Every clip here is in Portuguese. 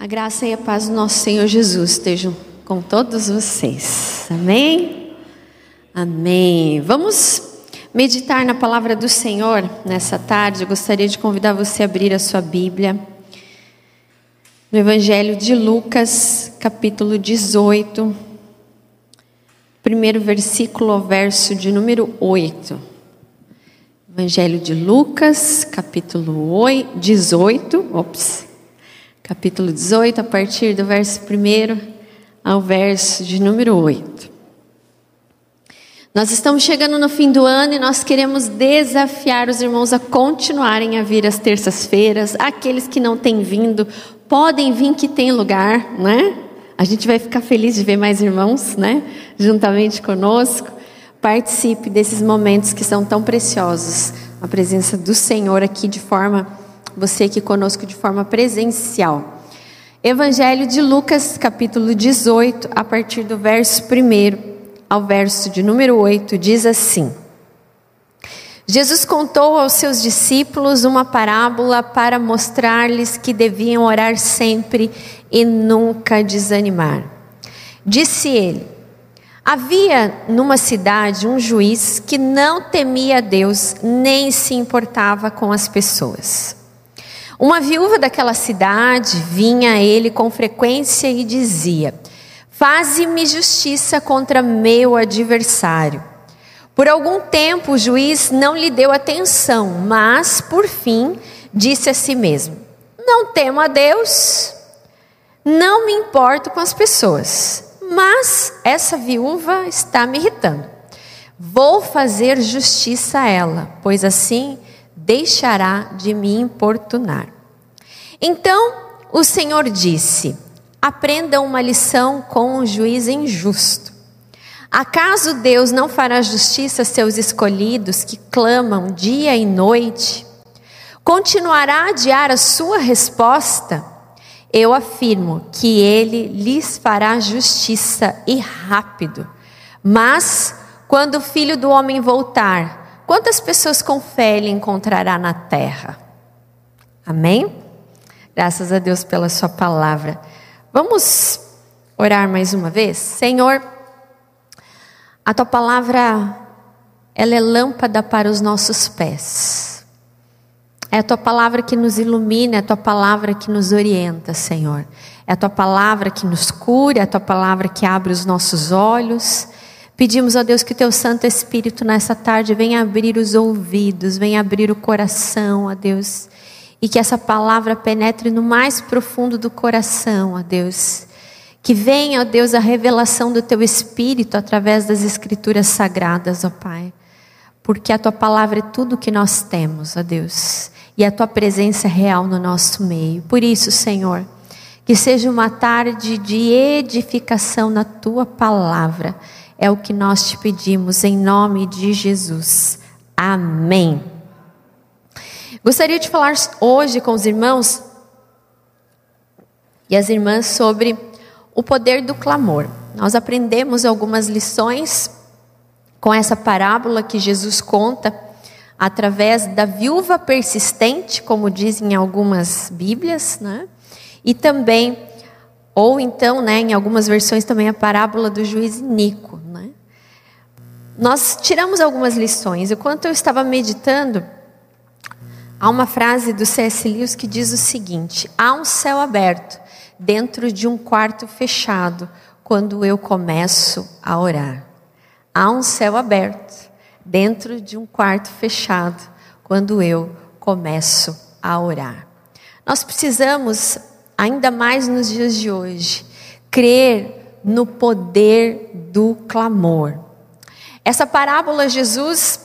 A graça e a paz do nosso Senhor Jesus estejam com todos vocês. Amém? Amém. Vamos meditar na palavra do Senhor nessa tarde. Eu gostaria de convidar você a abrir a sua Bíblia. No Evangelho de Lucas, capítulo 18, primeiro versículo verso de número 8. Evangelho de Lucas, capítulo 18, ops, capítulo 18, a partir do verso 1 ao verso de número 8. Nós estamos chegando no fim do ano e nós queremos desafiar os irmãos a continuarem a vir às terças-feiras. Aqueles que não têm vindo, podem vir que tem lugar, né? A gente vai ficar feliz de ver mais irmãos, né? Juntamente conosco. Participe desses momentos que são tão preciosos. A presença do Senhor aqui de forma, você aqui conosco de forma presencial. Evangelho de Lucas, capítulo 18, a partir do verso 1 ao verso de número 8, diz assim: Jesus contou aos seus discípulos uma parábola para mostrar-lhes que deviam orar sempre e nunca desanimar. Disse ele: Havia numa cidade um juiz que não temia Deus nem se importava com as pessoas. Uma viúva daquela cidade vinha a ele com frequência e dizia: Faze-me justiça contra meu adversário. Por algum tempo o juiz não lhe deu atenção, mas, por fim, disse a si mesmo: Não temo a Deus, não me importo com as pessoas mas essa viúva está me irritando. Vou fazer justiça a ela, pois assim deixará de me importunar. Então o Senhor disse: Aprendam uma lição com um juiz injusto. Acaso Deus não fará justiça a seus escolhidos que clamam dia e noite? Continuará a adiar a sua resposta? Eu afirmo que ele lhes fará justiça e rápido. Mas, quando o filho do homem voltar, quantas pessoas com fé ele encontrará na terra? Amém? Graças a Deus pela Sua palavra. Vamos orar mais uma vez? Senhor, a Tua palavra, ela é lâmpada para os nossos pés é a tua palavra que nos ilumina, é a tua palavra que nos orienta, Senhor. É a tua palavra que nos cura, é a tua palavra que abre os nossos olhos. Pedimos a Deus que o teu Santo Espírito nessa tarde venha abrir os ouvidos, venha abrir o coração, ó Deus, e que essa palavra penetre no mais profundo do coração, ó Deus. Que venha, ó Deus, a revelação do teu Espírito através das Escrituras sagradas, ó Pai. Porque a tua palavra é tudo que nós temos, ó Deus e a tua presença é real no nosso meio. Por isso, Senhor, que seja uma tarde de edificação na tua palavra. É o que nós te pedimos em nome de Jesus. Amém. Gostaria de falar hoje com os irmãos e as irmãs sobre o poder do clamor. Nós aprendemos algumas lições com essa parábola que Jesus conta através da viúva persistente, como dizem algumas Bíblias, né? E também, ou então, né, em algumas versões também a parábola do juiz Nico, né? Nós tiramos algumas lições. Enquanto eu estava meditando, há uma frase do C.S. Lewis que diz o seguinte: há um céu aberto dentro de um quarto fechado quando eu começo a orar. Há um céu aberto dentro de um quarto fechado, quando eu começo a orar. Nós precisamos, ainda mais nos dias de hoje, crer no poder do clamor. Essa parábola, Jesus,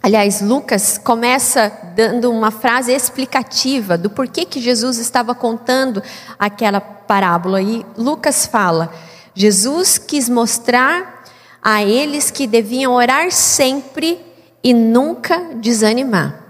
aliás, Lucas, começa dando uma frase explicativa do porquê que Jesus estava contando aquela parábola. E Lucas fala: Jesus quis mostrar a eles que deviam orar sempre e nunca desanimar.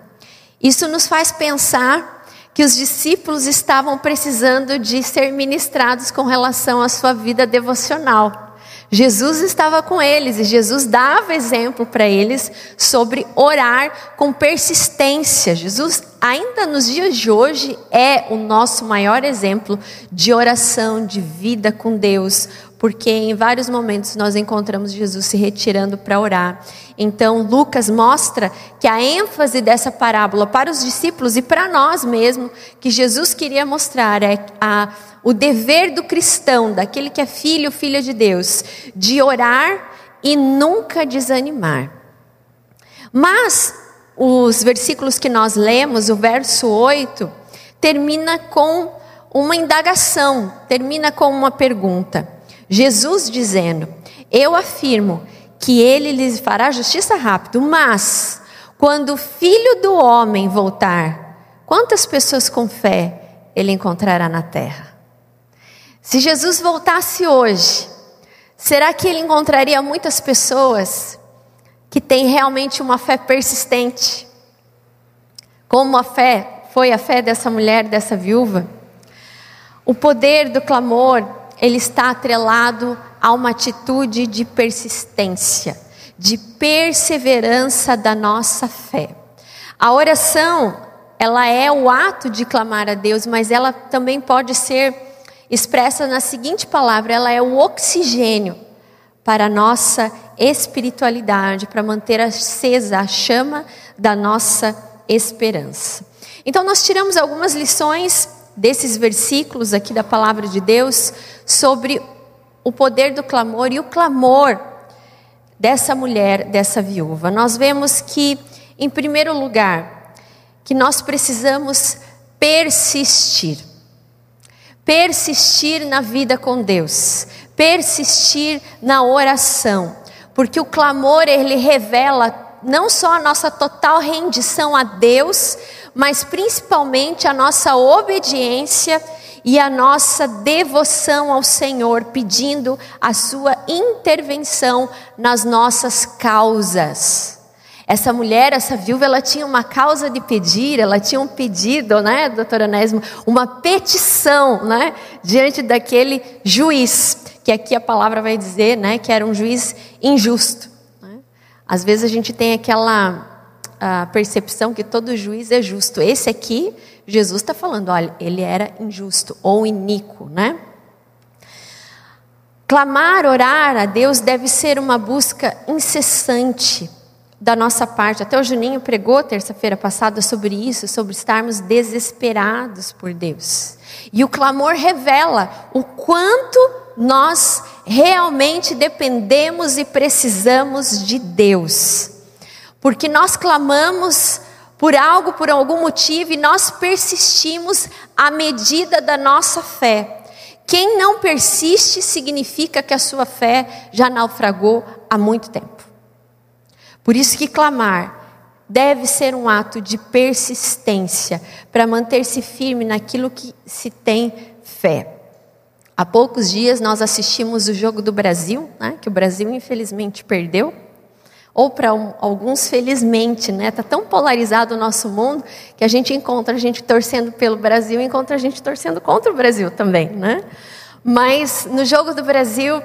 Isso nos faz pensar que os discípulos estavam precisando de ser ministrados com relação à sua vida devocional. Jesus estava com eles e Jesus dava exemplo para eles sobre orar com persistência. Jesus, ainda nos dias de hoje, é o nosso maior exemplo de oração, de vida com Deus, porque em vários momentos nós encontramos Jesus se retirando para orar. Então, Lucas mostra que a ênfase dessa parábola para os discípulos e para nós mesmos, que Jesus queria mostrar é a o dever do cristão, daquele que é filho, filha de Deus, de orar e nunca desanimar. Mas os versículos que nós lemos, o verso 8, termina com uma indagação, termina com uma pergunta. Jesus dizendo: Eu afirmo que ele lhes fará justiça rápido, mas quando o filho do homem voltar, quantas pessoas com fé ele encontrará na terra? Se Jesus voltasse hoje, será que ele encontraria muitas pessoas que têm realmente uma fé persistente? Como a fé foi a fé dessa mulher, dessa viúva? O poder do clamor, ele está atrelado a uma atitude de persistência, de perseverança da nossa fé. A oração, ela é o ato de clamar a Deus, mas ela também pode ser expressa na seguinte palavra: ela é o oxigênio para a nossa espiritualidade, para manter acesa a chama da nossa esperança. Então, nós tiramos algumas lições desses versículos aqui da palavra de Deus sobre o poder do clamor e o clamor dessa mulher, dessa viúva. Nós vemos que, em primeiro lugar, que nós precisamos persistir. Persistir na vida com Deus, persistir na oração, porque o clamor ele revela não só a nossa total rendição a Deus, mas principalmente a nossa obediência e a nossa devoção ao Senhor, pedindo a sua intervenção nas nossas causas. Essa mulher, essa viúva, ela tinha uma causa de pedir, ela tinha um pedido, né, doutora Anésimo, uma petição, né, diante daquele juiz, que aqui a palavra vai dizer, né, que era um juiz injusto. Né? Às vezes a gente tem aquela a percepção que todo juiz é justo. Esse aqui, Jesus está falando, olha, ele era injusto ou iníquo, né? Clamar, orar a Deus deve ser uma busca incessante da nossa parte. Até o Juninho pregou terça-feira passada sobre isso, sobre estarmos desesperados por Deus. E o clamor revela o quanto nós realmente dependemos e precisamos de Deus. Porque nós clamamos por algo, por algum motivo, e nós persistimos à medida da nossa fé. Quem não persiste significa que a sua fé já naufragou há muito tempo. Por isso que clamar deve ser um ato de persistência para manter-se firme naquilo que se tem fé. Há poucos dias nós assistimos o jogo do Brasil, né, que o Brasil infelizmente perdeu, ou para um, alguns felizmente, né? Tá tão polarizado o nosso mundo que a gente encontra a gente torcendo pelo Brasil, e encontra a gente torcendo contra o Brasil também, né? Mas no jogo do Brasil,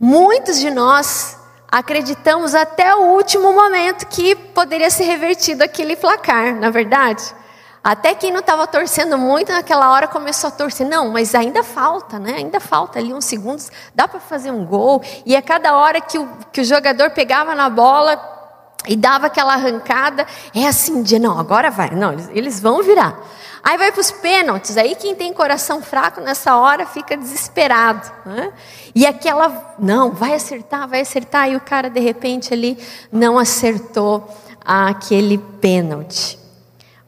muitos de nós acreditamos até o último momento que poderia ser revertido aquele placar, na é verdade. Até quem não estava torcendo muito naquela hora começou a torcer. Não, mas ainda falta, né? Ainda falta ali uns segundos, dá para fazer um gol. E a cada hora que o, que o jogador pegava na bola e dava aquela arrancada, é assim, de não, agora vai. Não, eles, eles vão virar. Aí vai para os pênaltis, aí quem tem coração fraco nessa hora fica desesperado. Né? E aquela, não, vai acertar, vai acertar, e o cara de repente ali não acertou aquele pênalti.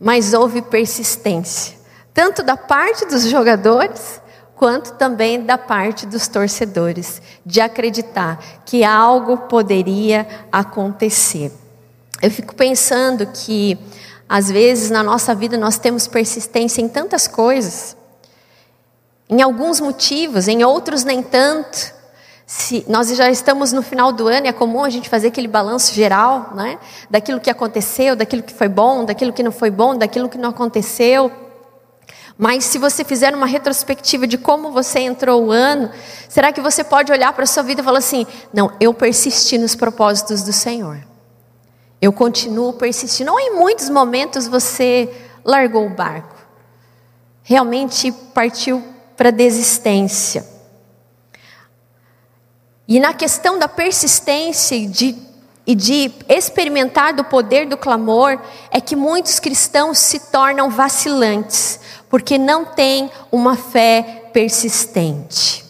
Mas houve persistência, tanto da parte dos jogadores, quanto também da parte dos torcedores, de acreditar que algo poderia acontecer. Eu fico pensando que às vezes na nossa vida nós temos persistência em tantas coisas, em alguns motivos, em outros nem tanto. Se nós já estamos no final do ano, é comum a gente fazer aquele balanço geral, né? Daquilo que aconteceu, daquilo que foi bom, daquilo que não foi bom, daquilo que não aconteceu. Mas se você fizer uma retrospectiva de como você entrou o ano, será que você pode olhar para a sua vida e falar assim: não, eu persisti nos propósitos do Senhor. Eu continuo persistindo. Ou em muitos momentos você largou o barco. Realmente partiu para desistência. E na questão da persistência e de, e de experimentar do poder do clamor, é que muitos cristãos se tornam vacilantes, porque não têm uma fé persistente.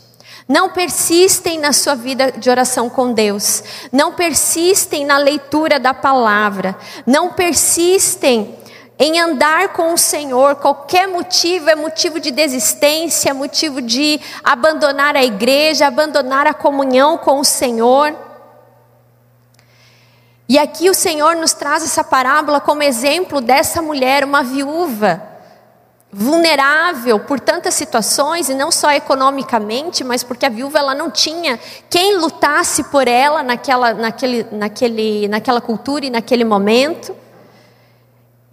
Não persistem na sua vida de oração com Deus, não persistem na leitura da palavra, não persistem em andar com o Senhor, qualquer motivo é motivo de desistência, é motivo de abandonar a igreja, abandonar a comunhão com o Senhor. E aqui o Senhor nos traz essa parábola como exemplo dessa mulher, uma viúva, vulnerável por tantas situações, e não só economicamente, mas porque a viúva ela não tinha quem lutasse por ela naquela, naquele, naquele, naquela cultura e naquele momento.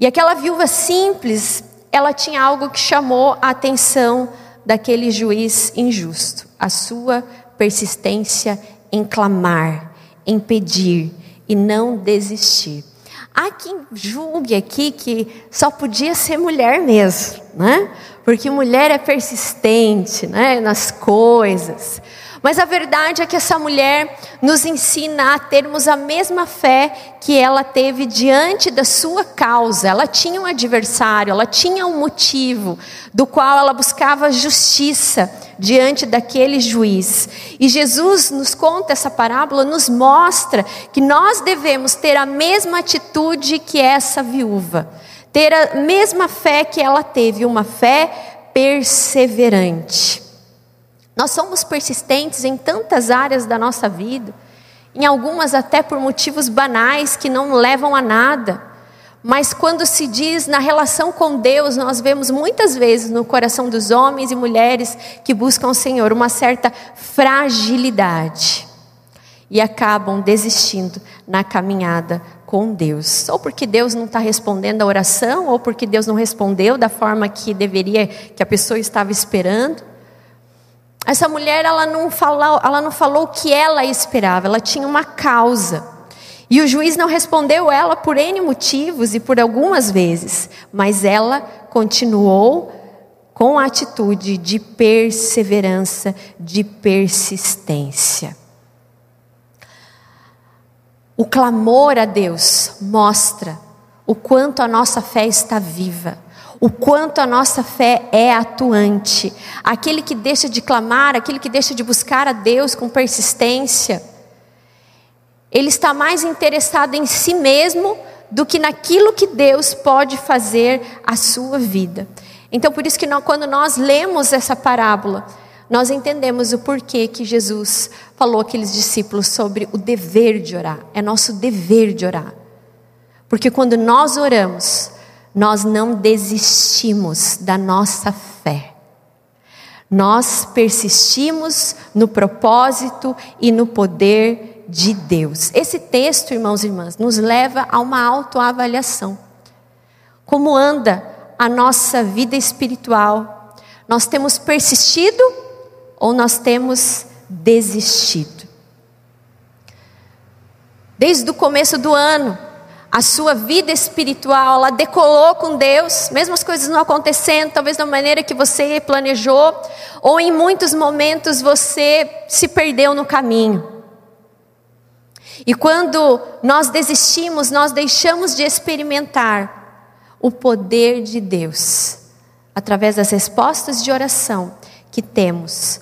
E aquela viúva simples, ela tinha algo que chamou a atenção daquele juiz injusto: a sua persistência em clamar, em pedir e não desistir. Há quem julgue aqui que só podia ser mulher mesmo, né? Porque mulher é persistente, né? Nas coisas. Mas a verdade é que essa mulher nos ensina a termos a mesma fé que ela teve diante da sua causa. Ela tinha um adversário, ela tinha um motivo do qual ela buscava justiça diante daquele juiz. E Jesus nos conta essa parábola, nos mostra que nós devemos ter a mesma atitude que essa viúva, ter a mesma fé que ela teve, uma fé perseverante. Nós somos persistentes em tantas áreas da nossa vida, em algumas até por motivos banais que não levam a nada. Mas quando se diz na relação com Deus, nós vemos muitas vezes no coração dos homens e mulheres que buscam o Senhor uma certa fragilidade e acabam desistindo na caminhada com Deus. Ou porque Deus não está respondendo a oração, ou porque Deus não respondeu da forma que deveria, que a pessoa estava esperando. Essa mulher, ela não, falou, ela não falou o que ela esperava, ela tinha uma causa. E o juiz não respondeu ela por N motivos e por algumas vezes, mas ela continuou com a atitude de perseverança, de persistência. O clamor a Deus mostra o quanto a nossa fé está viva o quanto a nossa fé é atuante. Aquele que deixa de clamar, aquele que deixa de buscar a Deus com persistência, ele está mais interessado em si mesmo do que naquilo que Deus pode fazer à sua vida. Então, por isso que nós, quando nós lemos essa parábola, nós entendemos o porquê que Jesus falou àqueles discípulos sobre o dever de orar. É nosso dever de orar. Porque quando nós oramos, nós não desistimos da nossa fé. Nós persistimos no propósito e no poder de Deus. Esse texto, irmãos e irmãs, nos leva a uma autoavaliação. Como anda a nossa vida espiritual? Nós temos persistido ou nós temos desistido? Desde o começo do ano, a sua vida espiritual, ela decolou com Deus, mesmo as coisas não acontecendo, talvez da maneira que você planejou, ou em muitos momentos você se perdeu no caminho. E quando nós desistimos, nós deixamos de experimentar o poder de Deus, através das respostas de oração que temos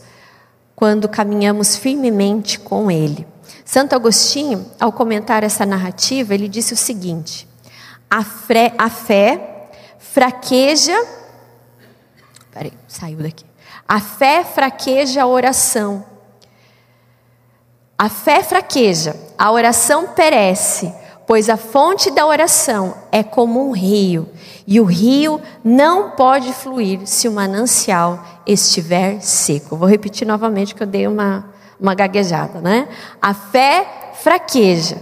quando caminhamos firmemente com Ele. Santo Agostinho, ao comentar essa narrativa, ele disse o seguinte: a, fé, a fé fraqueja. Peraí, saiu daqui. A fé fraqueja a oração. A fé fraqueja, a oração perece, pois a fonte da oração é como um rio, e o rio não pode fluir se o manancial estiver seco. Vou repetir novamente que eu dei uma uma gaguejada, né? A fé fraqueja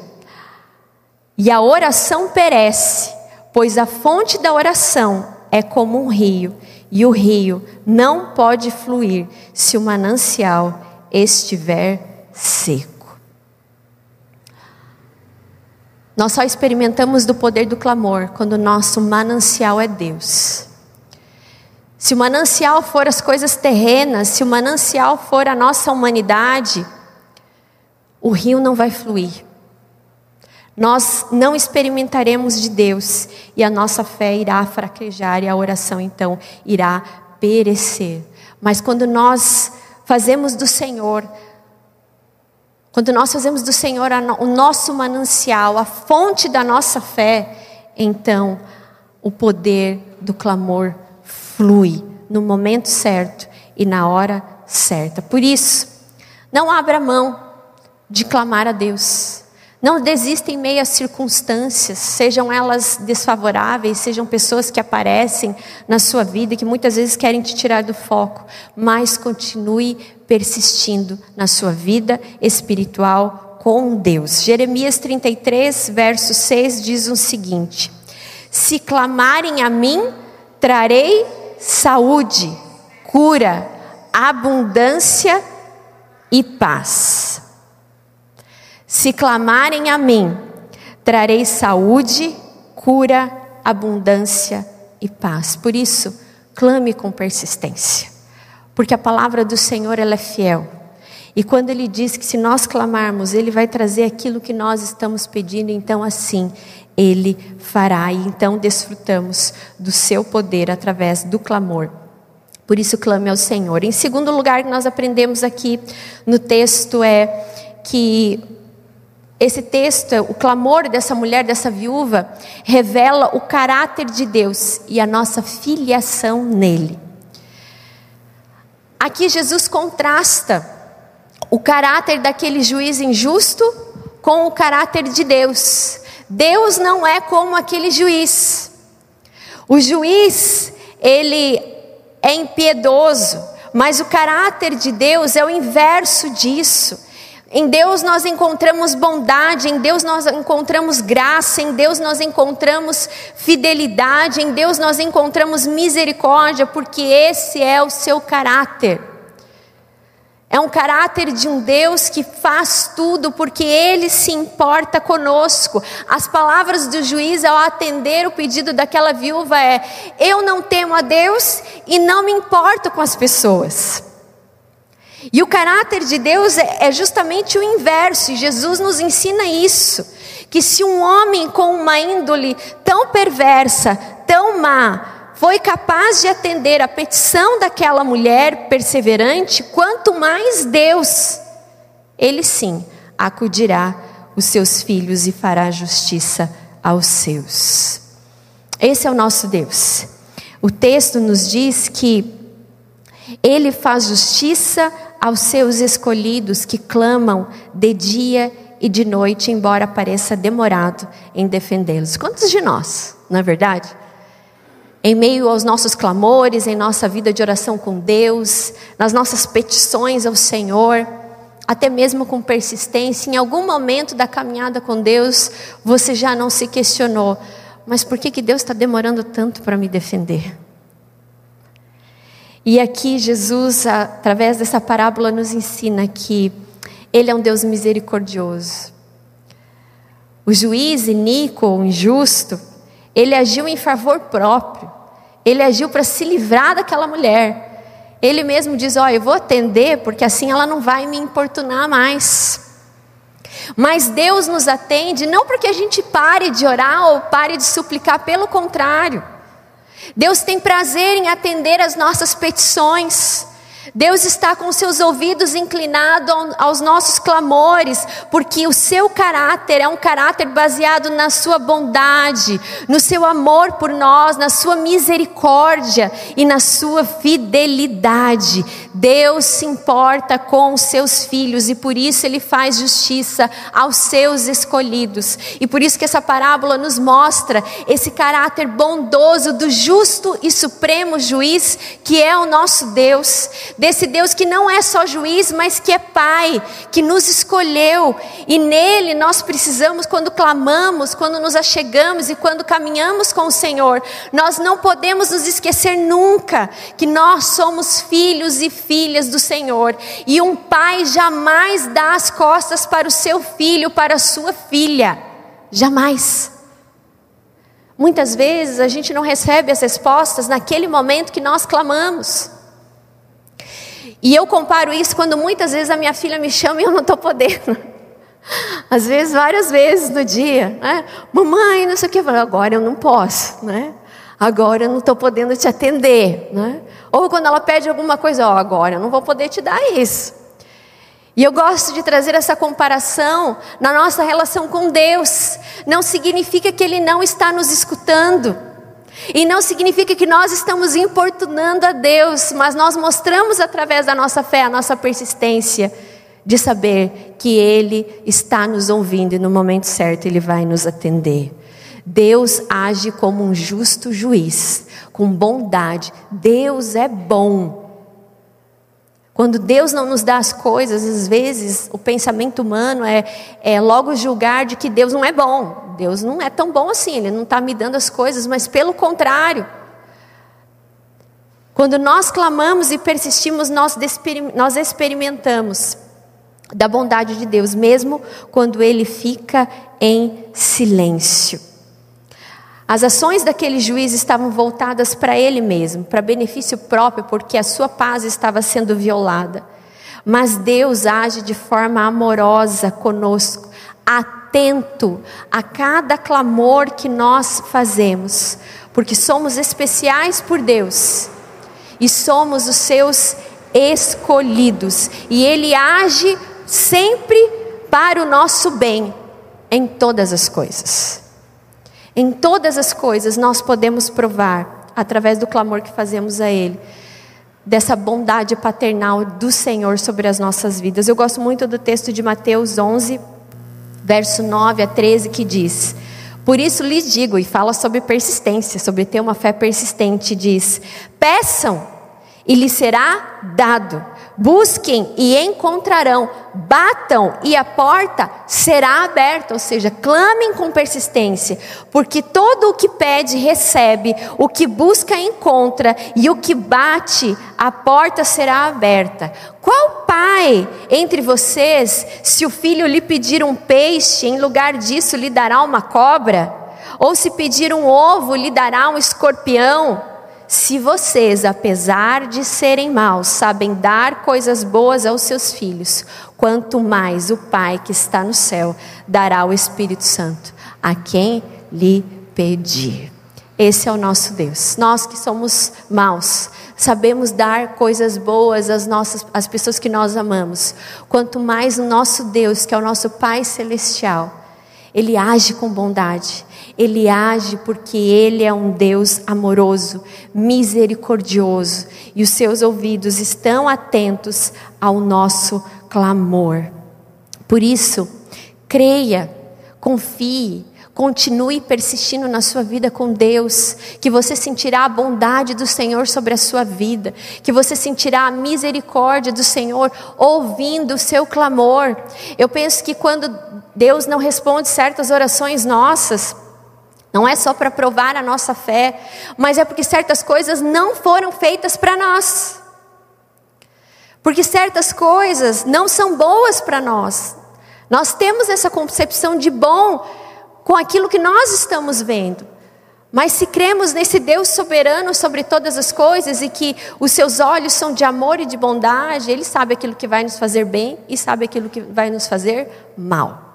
e a oração perece, pois a fonte da oração é como um rio e o rio não pode fluir se o manancial estiver seco. Nós só experimentamos do poder do clamor quando o nosso manancial é Deus. Se o manancial for as coisas terrenas, se o manancial for a nossa humanidade, o rio não vai fluir. Nós não experimentaremos de Deus e a nossa fé irá fraquejar e a oração então irá perecer. Mas quando nós fazemos do Senhor, quando nós fazemos do Senhor o nosso manancial, a fonte da nossa fé, então o poder do clamor flui no momento certo e na hora certa. Por isso, não abra mão de clamar a Deus. Não desista em meio às circunstâncias, sejam elas desfavoráveis, sejam pessoas que aparecem na sua vida que muitas vezes querem te tirar do foco, mas continue persistindo na sua vida espiritual com Deus. Jeremias 33, verso 6 diz o seguinte: Se clamarem a mim, trarei saúde, cura, abundância e paz. Se clamarem a mim, trarei saúde, cura, abundância e paz. Por isso, clame com persistência, porque a palavra do Senhor ela é fiel. E quando ele diz que se nós clamarmos, ele vai trazer aquilo que nós estamos pedindo, então assim ele fará. E então desfrutamos do seu poder através do clamor. Por isso clame ao Senhor. Em segundo lugar, nós aprendemos aqui no texto é que esse texto, o clamor dessa mulher, dessa viúva, revela o caráter de Deus e a nossa filiação nele. Aqui Jesus contrasta o caráter daquele juiz injusto com o caráter de Deus. Deus não é como aquele juiz. O juiz, ele é impiedoso, mas o caráter de Deus é o inverso disso. Em Deus nós encontramos bondade, em Deus nós encontramos graça, em Deus nós encontramos fidelidade, em Deus nós encontramos misericórdia, porque esse é o seu caráter. É um caráter de um Deus que faz tudo porque Ele se importa conosco. As palavras do juiz ao atender o pedido daquela viúva é: Eu não temo a Deus e não me importo com as pessoas. E o caráter de Deus é, é justamente o inverso, e Jesus nos ensina isso: que se um homem com uma índole tão perversa, tão má, foi capaz de atender a petição daquela mulher perseverante, quanto mais Deus, ele sim acudirá os seus filhos e fará justiça aos seus. Esse é o nosso Deus. O texto nos diz que ele faz justiça aos seus escolhidos que clamam de dia e de noite, embora pareça demorado em defendê-los. Quantos de nós, não é verdade? Em meio aos nossos clamores, em nossa vida de oração com Deus, nas nossas petições ao Senhor, até mesmo com persistência, em algum momento da caminhada com Deus, você já não se questionou, mas por que, que Deus está demorando tanto para me defender? E aqui Jesus, através dessa parábola, nos ensina que Ele é um Deus misericordioso. O juiz iníquo, injusto, ele agiu em favor próprio. Ele agiu para se livrar daquela mulher. Ele mesmo diz: Ó, eu vou atender, porque assim ela não vai me importunar mais. Mas Deus nos atende não porque a gente pare de orar ou pare de suplicar, pelo contrário. Deus tem prazer em atender as nossas petições. Deus está com seus ouvidos inclinados aos nossos clamores, porque o seu caráter é um caráter baseado na sua bondade, no seu amor por nós, na sua misericórdia e na sua fidelidade. Deus se importa com os seus filhos e por isso ele faz justiça aos seus escolhidos. E por isso que essa parábola nos mostra esse caráter bondoso do justo e supremo juiz que é o nosso Deus. desse Deus que não é só juiz, mas que é Pai, que nos escolheu, e nele nós precisamos, quando clamamos, quando nos achegamos e quando caminhamos com o Senhor, nós não podemos nos esquecer nunca que nós somos filhos e filhas do Senhor, e um pai jamais dá as costas para o seu filho, para a sua filha, jamais. Muitas vezes a gente não recebe as respostas naquele momento que nós clamamos. E eu comparo isso quando muitas vezes a minha filha me chama e eu não estou podendo. Às vezes, várias vezes no dia, né? Mamãe, não sei o que, agora eu não posso, né? Agora eu não estou podendo te atender, né? Ou quando ela pede alguma coisa, ó, oh, agora eu não vou poder te dar isso. E eu gosto de trazer essa comparação na nossa relação com Deus. Não significa que Ele não está nos escutando. E não significa que nós estamos importunando a Deus, mas nós mostramos através da nossa fé, a nossa persistência, de saber que Ele está nos ouvindo e no momento certo Ele vai nos atender. Deus age como um justo juiz, com bondade. Deus é bom. Quando Deus não nos dá as coisas, às vezes o pensamento humano é, é logo julgar de que Deus não é bom. Deus não é tão bom assim, Ele não está me dando as coisas, mas pelo contrário. Quando nós clamamos e persistimos, nós, nós experimentamos da bondade de Deus, mesmo quando Ele fica em silêncio. As ações daquele juiz estavam voltadas para ele mesmo, para benefício próprio, porque a sua paz estava sendo violada. Mas Deus age de forma amorosa conosco, atento a cada clamor que nós fazemos, porque somos especiais por Deus e somos os seus escolhidos, e Ele age sempre para o nosso bem em todas as coisas. Em todas as coisas nós podemos provar, através do clamor que fazemos a Ele, dessa bondade paternal do Senhor sobre as nossas vidas. Eu gosto muito do texto de Mateus 11, verso 9 a 13, que diz: Por isso lhes digo, e fala sobre persistência, sobre ter uma fé persistente, diz: Peçam e lhes será dado Busquem e encontrarão, batam e a porta será aberta, ou seja, clamem com persistência, porque todo o que pede recebe, o que busca encontra, e o que bate, a porta será aberta. Qual pai entre vocês, se o filho lhe pedir um peixe, em lugar disso lhe dará uma cobra? Ou se pedir um ovo, lhe dará um escorpião? Se vocês, apesar de serem maus, sabem dar coisas boas aos seus filhos, quanto mais o Pai que está no céu dará o Espírito Santo a quem lhe pedir. Esse é o nosso Deus. Nós que somos maus, sabemos dar coisas boas às nossas às pessoas que nós amamos. Quanto mais o nosso Deus, que é o nosso Pai celestial, ele age com bondade. Ele age porque Ele é um Deus amoroso, misericordioso, e os seus ouvidos estão atentos ao nosso clamor. Por isso, creia, confie, continue persistindo na sua vida com Deus, que você sentirá a bondade do Senhor sobre a sua vida, que você sentirá a misericórdia do Senhor ouvindo o seu clamor. Eu penso que quando Deus não responde certas orações nossas, não é só para provar a nossa fé, mas é porque certas coisas não foram feitas para nós. Porque certas coisas não são boas para nós. Nós temos essa concepção de bom com aquilo que nós estamos vendo. Mas se cremos nesse Deus soberano sobre todas as coisas e que os seus olhos são de amor e de bondade, Ele sabe aquilo que vai nos fazer bem e sabe aquilo que vai nos fazer mal.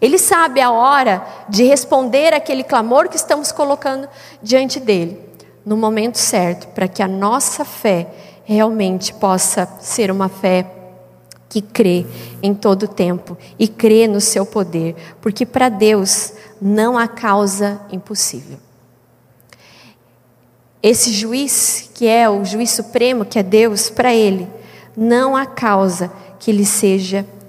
Ele sabe a hora de responder aquele clamor que estamos colocando diante dele, no momento certo, para que a nossa fé realmente possa ser uma fé que crê em todo o tempo e crê no seu poder, porque para Deus não há causa impossível. Esse juiz, que é o juiz supremo, que é Deus, para ele, não há causa que lhe seja impossível.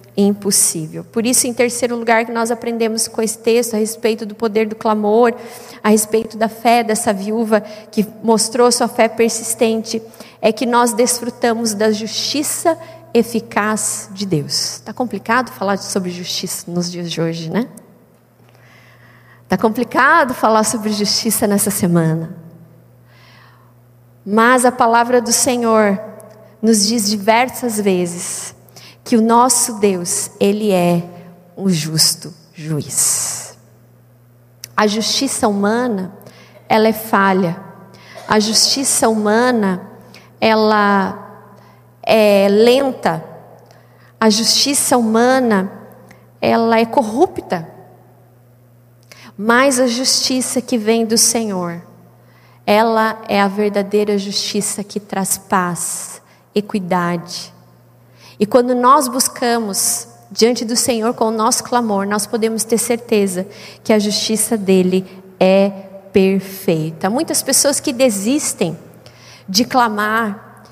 Por isso, em terceiro lugar, que nós aprendemos com esse texto a respeito do poder do clamor, a respeito da fé dessa viúva que mostrou sua fé persistente, é que nós desfrutamos da justiça eficaz de Deus. Está complicado falar sobre justiça nos dias de hoje, né? Está complicado falar sobre justiça nessa semana. Mas a palavra do Senhor nos diz diversas vezes que o nosso Deus, Ele é o justo juiz. A justiça humana, ela é falha. A justiça humana, ela é lenta. A justiça humana, ela é corrupta. Mas a justiça que vem do Senhor, ela é a verdadeira justiça que traz paz, equidade. E quando nós buscamos diante do Senhor com o nosso clamor, nós podemos ter certeza que a justiça dele é perfeita. Muitas pessoas que desistem de clamar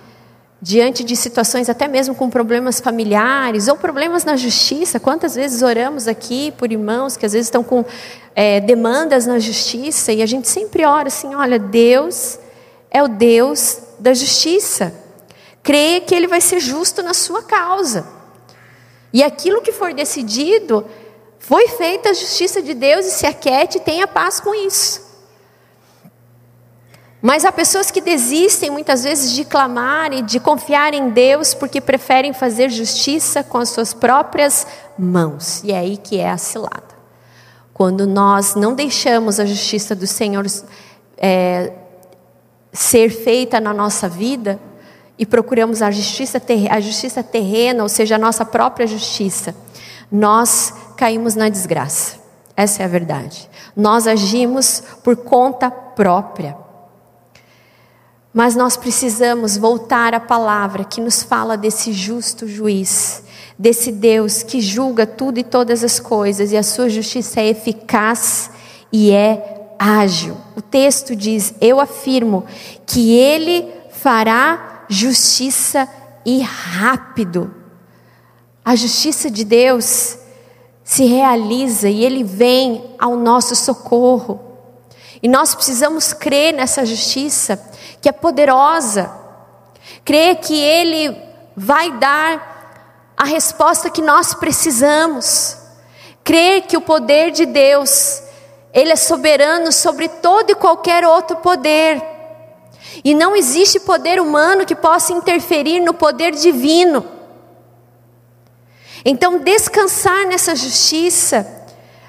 diante de situações até mesmo com problemas familiares ou problemas na justiça. Quantas vezes oramos aqui por irmãos que às vezes estão com é, demandas na justiça e a gente sempre ora assim: olha, Deus é o Deus da justiça. Creia que Ele vai ser justo na sua causa. E aquilo que for decidido, foi feita a justiça de Deus e se aquete e tenha paz com isso. Mas há pessoas que desistem muitas vezes de clamar e de confiar em Deus porque preferem fazer justiça com as suas próprias mãos. E é aí que é a cilada. Quando nós não deixamos a justiça do Senhor é, ser feita na nossa vida e procuramos a justiça, a justiça terrena, ou seja, a nossa própria justiça, nós caímos na desgraça. Essa é a verdade. Nós agimos por conta própria. Mas nós precisamos voltar à palavra que nos fala desse justo juiz, desse Deus que julga tudo e todas as coisas, e a sua justiça é eficaz e é ágil. O texto diz: Eu afirmo que ele fará justiça e rápido. A justiça de Deus se realiza e ele vem ao nosso socorro. E nós precisamos crer nessa justiça que é poderosa. Crer que Ele vai dar a resposta que nós precisamos. Crer que o poder de Deus, Ele é soberano sobre todo e qualquer outro poder. E não existe poder humano que possa interferir no poder divino. Então, descansar nessa justiça,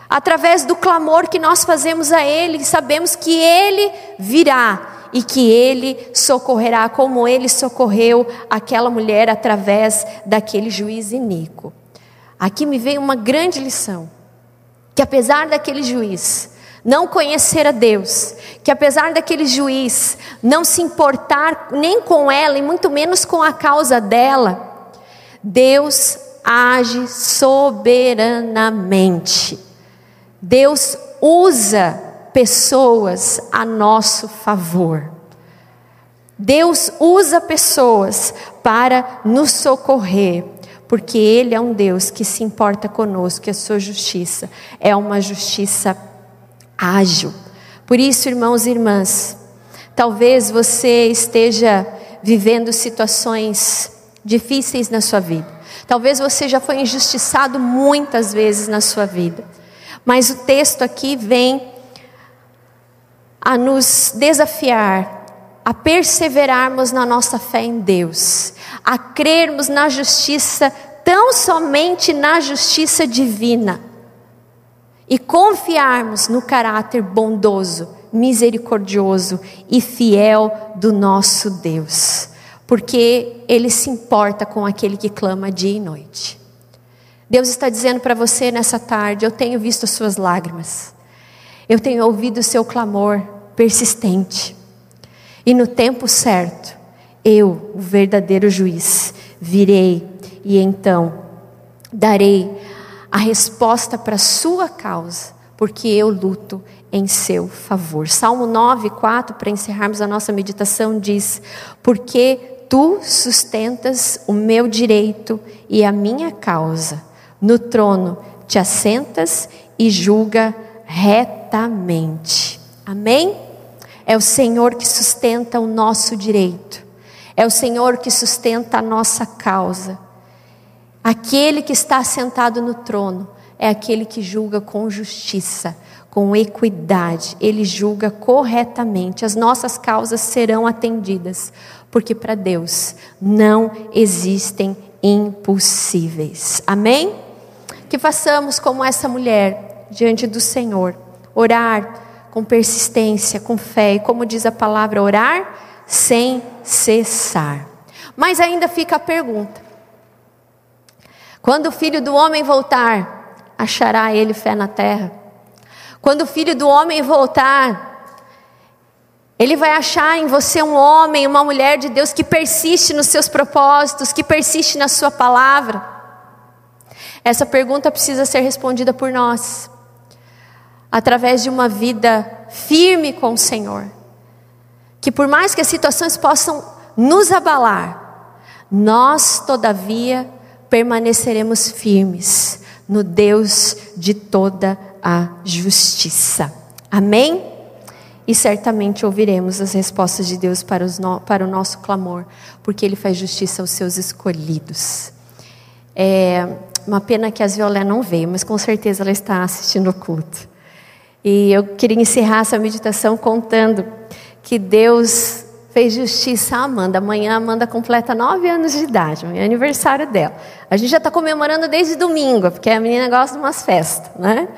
através do clamor que nós fazemos a Ele, sabemos que Ele virá e que ele socorrerá, como ele socorreu aquela mulher através daquele juiz iníquo. Aqui me veio uma grande lição: que apesar daquele juiz não conhecer a Deus, que apesar daquele juiz não se importar nem com ela e muito menos com a causa dela, Deus age soberanamente. Deus usa pessoas a nosso favor. Deus usa pessoas para nos socorrer, porque Ele é um Deus que se importa conosco, que a sua justiça é uma justiça ágil. Por isso, irmãos e irmãs, talvez você esteja vivendo situações difíceis na sua vida. Talvez você já foi injustiçado muitas vezes na sua vida. Mas o texto aqui vem a nos desafiar a perseverarmos na nossa fé em Deus, a crermos na justiça, tão somente na justiça divina, e confiarmos no caráter bondoso, misericordioso e fiel do nosso Deus, porque Ele se importa com aquele que clama dia e noite. Deus está dizendo para você nessa tarde: Eu tenho visto as suas lágrimas. Eu tenho ouvido o seu clamor persistente. E no tempo certo, eu, o verdadeiro juiz, virei e então darei a resposta para a sua causa, porque eu luto em seu favor. Salmo 9, 4, para encerrarmos a nossa meditação, diz: Porque tu sustentas o meu direito e a minha causa, no trono te assentas e julga retamente. Amém? É o Senhor que sustenta o nosso direito. É o Senhor que sustenta a nossa causa. Aquele que está sentado no trono é aquele que julga com justiça, com equidade, ele julga corretamente. As nossas causas serão atendidas, porque para Deus não existem impossíveis. Amém? Que façamos como essa mulher diante do Senhor, orar com persistência, com fé, e como diz a palavra, orar sem cessar. Mas ainda fica a pergunta: quando o filho do homem voltar, achará ele fé na terra? Quando o filho do homem voltar, ele vai achar em você um homem, uma mulher de Deus que persiste nos seus propósitos, que persiste na sua palavra? Essa pergunta precisa ser respondida por nós, através de uma vida firme com o Senhor. Que por mais que as situações possam nos abalar, nós, todavia, permaneceremos firmes no Deus de toda a justiça. Amém? E certamente ouviremos as respostas de Deus para, no, para o nosso clamor, porque Ele faz justiça aos seus escolhidos. É uma pena que as Violé não veio, mas com certeza ela está assistindo o culto. E eu queria encerrar essa meditação contando que Deus fez justiça a Amanda. Amanhã a Amanda completa nove anos de idade, é aniversário dela. A gente já está comemorando desde domingo, porque a menina gosta de umas festas, né?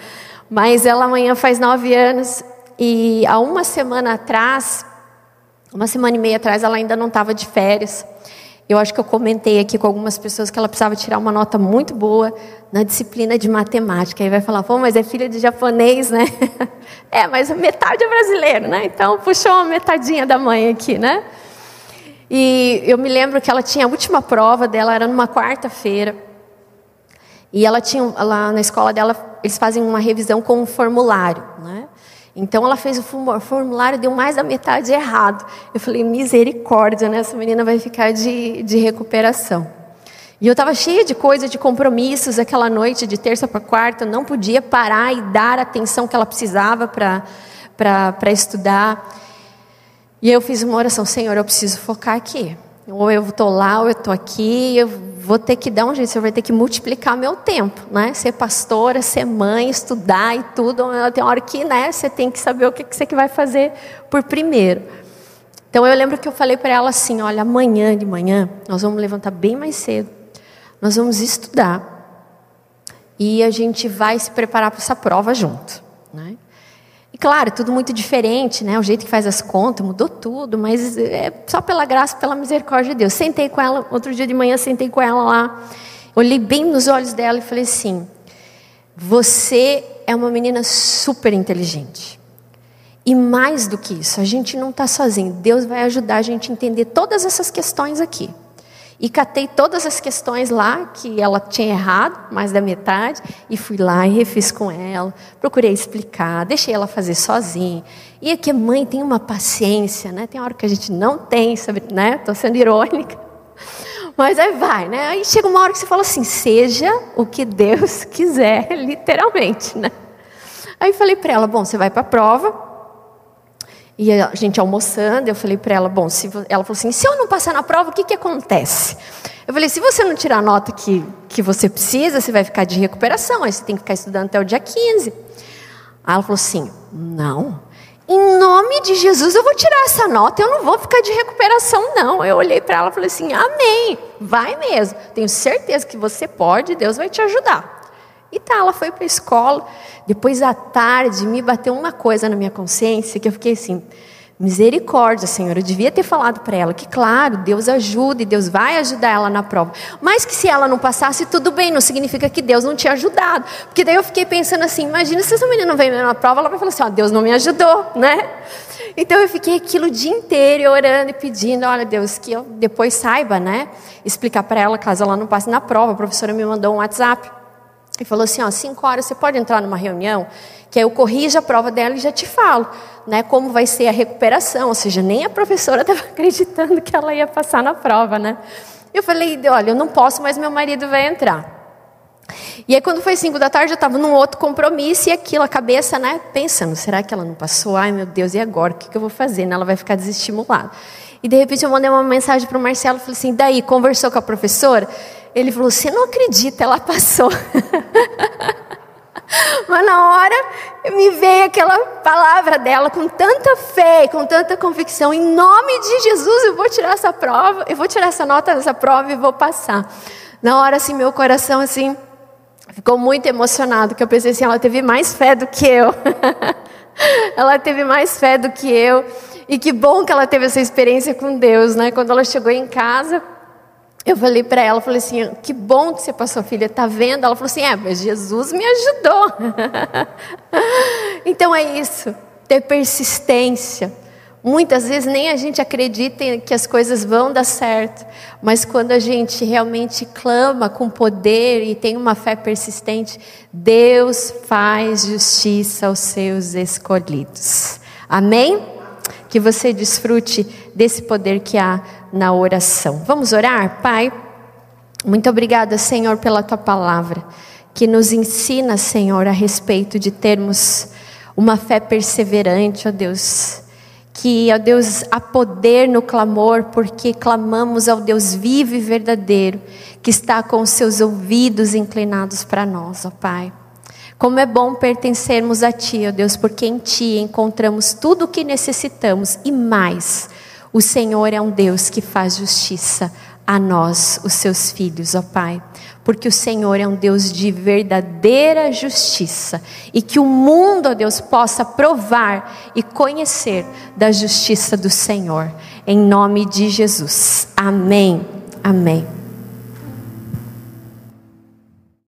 Mas ela amanhã faz nove anos e há uma semana atrás, uma semana e meia atrás, ela ainda não estava de férias. Eu acho que eu comentei aqui com algumas pessoas que ela precisava tirar uma nota muito boa na disciplina de matemática. Aí vai falar, pô, mas é filha de japonês, né? é, mas metade é brasileiro, né? Então puxou uma metadinha da mãe aqui, né? E eu me lembro que ela tinha a última prova dela, era numa quarta-feira. E ela tinha, lá na escola dela, eles fazem uma revisão com um formulário, né? Então ela fez o formulário, deu mais da metade errado. Eu falei, misericórdia, né? Essa menina vai ficar de, de recuperação. E eu estava cheia de coisa, de compromissos aquela noite, de terça para quarta, eu não podia parar e dar a atenção que ela precisava para estudar. E eu fiz uma oração, Senhor, eu preciso focar aqui. Ou eu estou lá, ou eu estou aqui, eu vou ter que dar um jeito, você vai ter que multiplicar meu tempo, né? Ser pastora, ser mãe, estudar e tudo. Tem hora que, né, você tem que saber o que você vai fazer por primeiro. Então eu lembro que eu falei para ela assim, olha, amanhã de manhã nós vamos levantar bem mais cedo. Nós vamos estudar. E a gente vai se preparar para essa prova junto, né? Claro, tudo muito diferente, né? O jeito que faz as contas mudou tudo, mas é só pela graça, pela misericórdia de Deus. Sentei com ela, outro dia de manhã sentei com ela lá, olhei bem nos olhos dela e falei assim: Você é uma menina super inteligente. E mais do que isso, a gente não está sozinho. Deus vai ajudar a gente a entender todas essas questões aqui. E catei todas as questões lá que ela tinha errado, mais da metade, e fui lá e refiz com ela. Procurei explicar, deixei ela fazer sozinha. E que mãe tem uma paciência, né? Tem hora que a gente não tem, sabe, né? Estou sendo irônica. Mas aí vai, né? Aí chega uma hora que você fala assim: seja o que Deus quiser, literalmente, né? Aí falei para ela: bom, você vai para a prova, e a gente almoçando, eu falei para ela, bom, se ela falou assim, se eu não passar na prova, o que, que acontece? Eu falei, se você não tirar a nota que, que você precisa, você vai ficar de recuperação, aí você tem que ficar estudando até o dia 15. Aí ela falou assim, não, em nome de Jesus eu vou tirar essa nota, eu não vou ficar de recuperação não. Eu olhei para ela e falei assim, amém, vai mesmo, tenho certeza que você pode, Deus vai te ajudar. E tá, ela foi para a escola. Depois à tarde me bateu uma coisa na minha consciência que eu fiquei assim: misericórdia, Senhor. Eu devia ter falado para ela que, claro, Deus ajuda e Deus vai ajudar ela na prova. Mas que se ela não passasse, tudo bem, não significa que Deus não tinha ajudado. Porque daí eu fiquei pensando assim: imagina se essa menina não vem na prova, ela vai falar assim: ó, Deus não me ajudou, né? Então eu fiquei aquilo o dia inteiro orando e pedindo, olha Deus, que eu depois saiba, né? Explicar para ela caso ela não passe na prova. A professora me mandou um WhatsApp. E falou assim, ó, cinco horas você pode entrar numa reunião, que aí eu corrijo a prova dela e já te falo, né, como vai ser a recuperação. Ou seja, nem a professora estava acreditando que ela ia passar na prova, né? Eu falei, olha, eu não posso, mas meu marido vai entrar. E aí quando foi cinco da tarde, eu estava num outro compromisso e aquilo, a cabeça, né, pensando, será que ela não passou? Ai meu Deus, e agora? O que, que eu vou fazer? Né? Ela vai ficar desestimulada. E de repente eu mandei uma mensagem para o Marcelo, falei assim, daí, conversou com a professora? Ele falou, você não acredita, ela passou. Mas na hora me veio aquela palavra dela com tanta fé, com tanta convicção. Em nome de Jesus eu vou tirar essa prova, eu vou tirar essa nota nessa prova e vou passar. Na hora assim meu coração assim ficou muito emocionado, que eu pensei assim, ela teve mais fé do que eu. ela teve mais fé do que eu. E que bom que ela teve essa experiência com Deus, né? Quando ela chegou em casa, eu falei para ela, falei assim, que bom que você passou, filha, tá vendo? Ela falou assim, é, mas Jesus me ajudou. então é isso, ter persistência. Muitas vezes nem a gente acredita que as coisas vão dar certo, mas quando a gente realmente clama com poder e tem uma fé persistente, Deus faz justiça aos seus escolhidos. Amém? Que você desfrute desse poder que há na oração. Vamos orar, Pai? Muito obrigada, Senhor, pela tua palavra, que nos ensina, Senhor, a respeito de termos uma fé perseverante, ó Deus que, ó Deus, há poder no clamor, porque clamamos ao Deus vivo e verdadeiro, que está com os seus ouvidos inclinados para nós, ó Pai. Como é bom pertencermos a Ti, ó Deus, porque em Ti encontramos tudo o que necessitamos e mais. O Senhor é um Deus que faz justiça a nós, os seus filhos, ó Pai porque o Senhor é um Deus de verdadeira justiça e que o mundo, ó Deus, possa provar e conhecer da justiça do Senhor. Em nome de Jesus. Amém. Amém.